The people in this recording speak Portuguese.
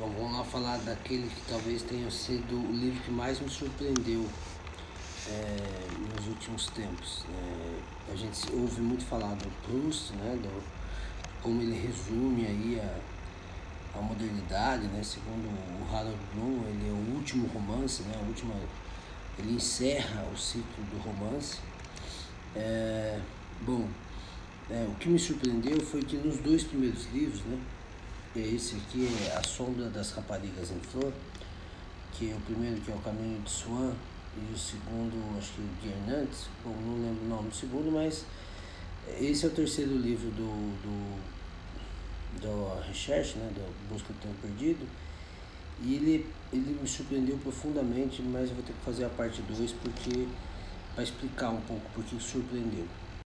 Bom, vamos lá falar daquele que talvez tenha sido o livro que mais me surpreendeu é, nos últimos tempos. É, a gente ouve muito falar do Proust, né, do, como ele resume aí a, a modernidade, né, segundo o Harold Bloom, ele é o último romance, né, a última, ele encerra o ciclo do romance. É, bom, é, o que me surpreendeu foi que nos dois primeiros livros, né, esse aqui é A Sombra das Raparigas em Flor, que é o primeiro que é o Caminho de Swan e o segundo, acho que de Hernandes, bom, não lembro o nome do segundo, mas esse é o terceiro livro do, do, do Recherche, né, do Busca do Tempo Perdido, e ele, ele me surpreendeu profundamente, mas eu vou ter que fazer a parte 2 porque para explicar um pouco porque surpreendeu.